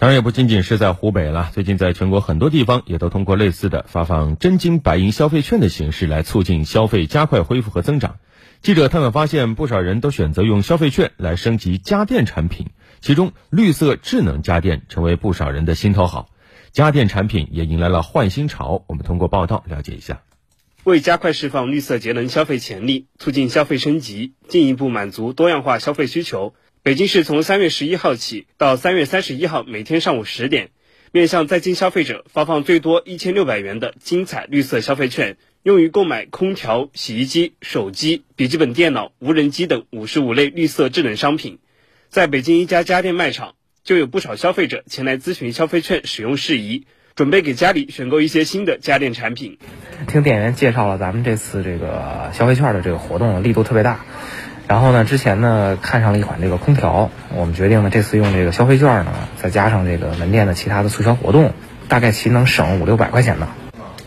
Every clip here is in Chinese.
当然也不仅仅是在湖北了，最近在全国很多地方也都通过类似的发放真金白银消费券的形式来促进消费加快恢复和增长。记者探访发现，不少人都选择用消费券来升级家电产品，其中绿色智能家电成为不少人的心头好，家电产品也迎来了换新潮。我们通过报道了解一下。为加快释放绿色节能消费潜力，促进消费升级，进一步满足多样化消费需求。北京市从三月十一号起到三月三十一号每天上午十点，面向在京消费者发放最多一千六百元的精彩绿色消费券，用于购买空调、洗衣机、手机、笔记本电脑、无人机等五十五类绿色智能商品。在北京一家家电卖场，就有不少消费者前来咨询消费券使用事宜，准备给家里选购一些新的家电产品。听店员介绍了咱们这次这个消费券的这个活动力度特别大。然后呢，之前呢看上了一款这个空调，我们决定呢这次用这个消费券呢，再加上这个门店的其他的促销活动，大概其能省五六百块钱呢。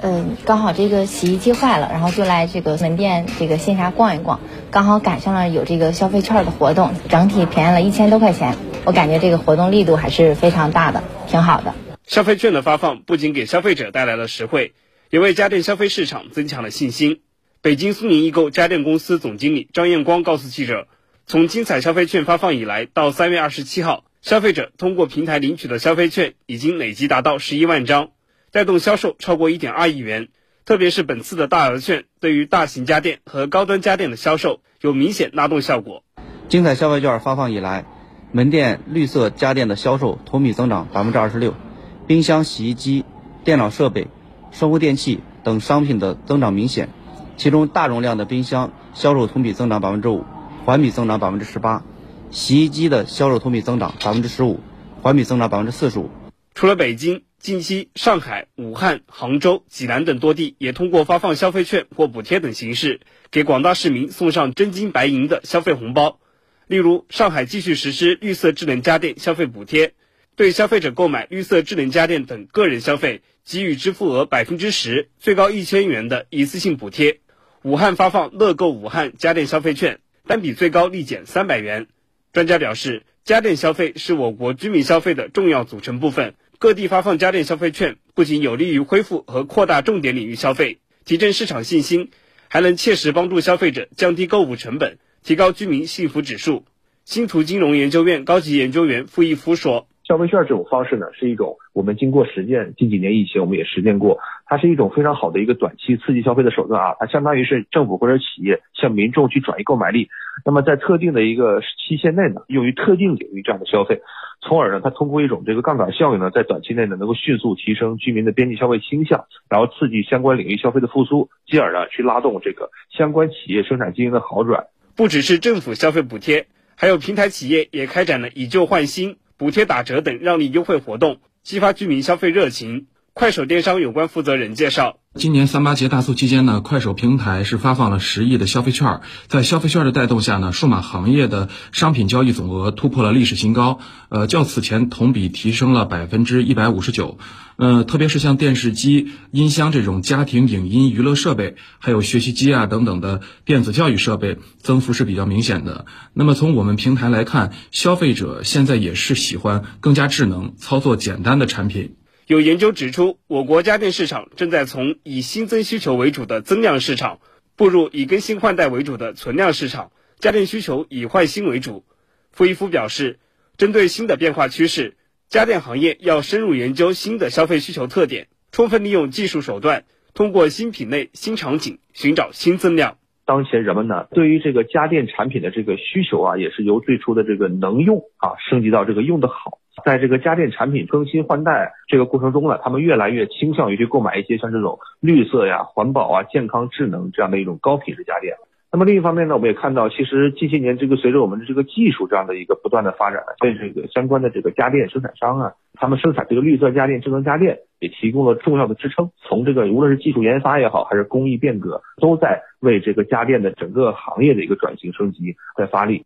嗯，刚好这个洗衣机坏了，然后就来这个门店这个线下逛一逛，刚好赶上了有这个消费券的活动，整体便宜了一千多块钱。我感觉这个活动力度还是非常大的，挺好的。消费券的发放不仅给消费者带来了实惠，也为家电消费市场增强了信心。北京苏宁易购家电公司总经理张艳光告诉记者，从精彩消费券发放以来，到三月二十七号，消费者通过平台领取的消费券已经累计达到十一万张，带动销售超过一点二亿元。特别是本次的大额券，对于大型家电和高端家电的销售有明显拉动效果。精彩消费券发放以来，门店绿色家电的销售同比增长百分之二十六，冰箱、洗衣机、电脑设备、生活电器等商品的增长明显。其中大容量的冰箱销售同比增长百分之五，环比增长百分之十八；洗衣机的销售同比增长百分之十五，环比增长百分之四十五。除了北京，近期上海、武汉、杭州、济南等多地也通过发放消费券或补贴等形式，给广大市民送上真金白银的消费红包。例如，上海继续实施绿色智能家电消费补贴，对消费者购买绿色智能家电等个人消费给予支付额百分之十、最高一千元的一次性补贴。武汉发放乐购武汉家电消费券，单笔最高立减三百元。专家表示，家电消费是我国居民消费的重要组成部分。各地发放家电消费券，不仅有利于恢复和扩大重点领域消费，提振市场信心，还能切实帮助消费者降低购物成本，提高居民幸福指数。星图金融研究院高级研究员傅一夫说。消费券这种方式呢，是一种我们经过实践，近几年疫情我们也实践过，它是一种非常好的一个短期刺激消费的手段啊，它相当于是政府或者企业向民众去转移购买力，那么在特定的一个期限内呢，用于特定领域这样的消费，从而呢，它通过一种这个杠杆效应呢，在短期内呢，能够迅速提升居民的边际消费倾向，然后刺激相关领域消费的复苏，进而呢，去拉动这个相关企业生产经营的好转。不只是政府消费补贴，还有平台企业也开展了以旧换新。补贴打折等让利优惠活动，激发居民消费热情。快手电商有关负责人介绍。今年三八节大促期间呢，快手平台是发放了十亿的消费券，在消费券的带动下呢，数码行业的商品交易总额突破了历史新高，呃，较此前同比提升了百分之一百五十九，呃，特别是像电视机、音箱这种家庭影音娱乐设备，还有学习机啊等等的电子教育设备，增幅是比较明显的。那么从我们平台来看，消费者现在也是喜欢更加智能、操作简单的产品。有研究指出，我国家电市场正在从以新增需求为主的增量市场，步入以更新换代为主的存量市场。家电需求以换新为主。傅一夫表示，针对新的变化趋势，家电行业要深入研究新的消费需求特点，充分利用技术手段，通过新品类、新场景寻找新增量。当前人们呢，对于这个家电产品的这个需求啊，也是由最初的这个能用啊，升级到这个用得好。在这个家电产品更新换代这个过程中呢，他们越来越倾向于去购买一些像这种绿色呀、环保啊、健康、智能这样的一种高品质家电。那么另一方面呢，我们也看到，其实近些年这个随着我们的这个技术这样的一个不断的发展，对这个相关的这个家电生产商啊，他们生产这个绿色家电、智能家电也提供了重要的支撑。从这个无论是技术研发也好，还是工艺变革，都在为这个家电的整个行业的一个转型升级在发力。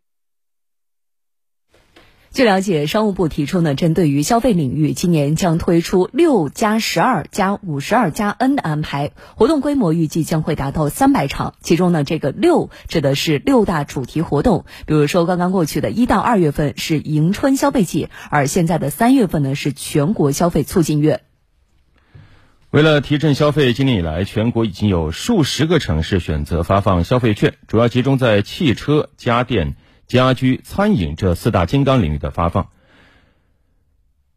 据了解，商务部提出呢，针对于消费领域，今年将推出六加十二加五十二加 N 的安排，活动规模预计将会达到三百场。其中呢，这个六指的是六大主题活动，比如说刚刚过去的一到二月份是迎春消费季，而现在的三月份呢是全国消费促进月。为了提振消费，今年以来，全国已经有数十个城市选择发放消费券，主要集中在汽车、家电。家居、餐饮这四大金刚领域的发放，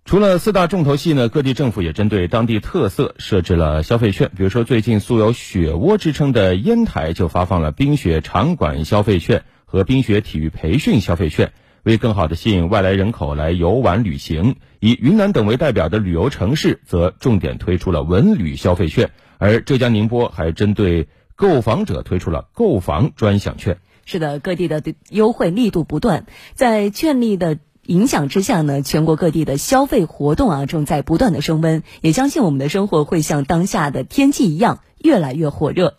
除了四大重头戏呢，各地政府也针对当地特色设置了消费券。比如说，最近素有“雪窝”之称的烟台就发放了冰雪场馆消费券和冰雪体育培训消费券，为更好的吸引外来人口来游玩旅行。以云南等为代表的旅游城市则重点推出了文旅消费券，而浙江宁波还针对购房者推出了购房专享券。是的，各地的优惠力度不断，在券力的影响之下呢，全国各地的消费活动啊正在不断的升温，也相信我们的生活会像当下的天气一样越来越火热。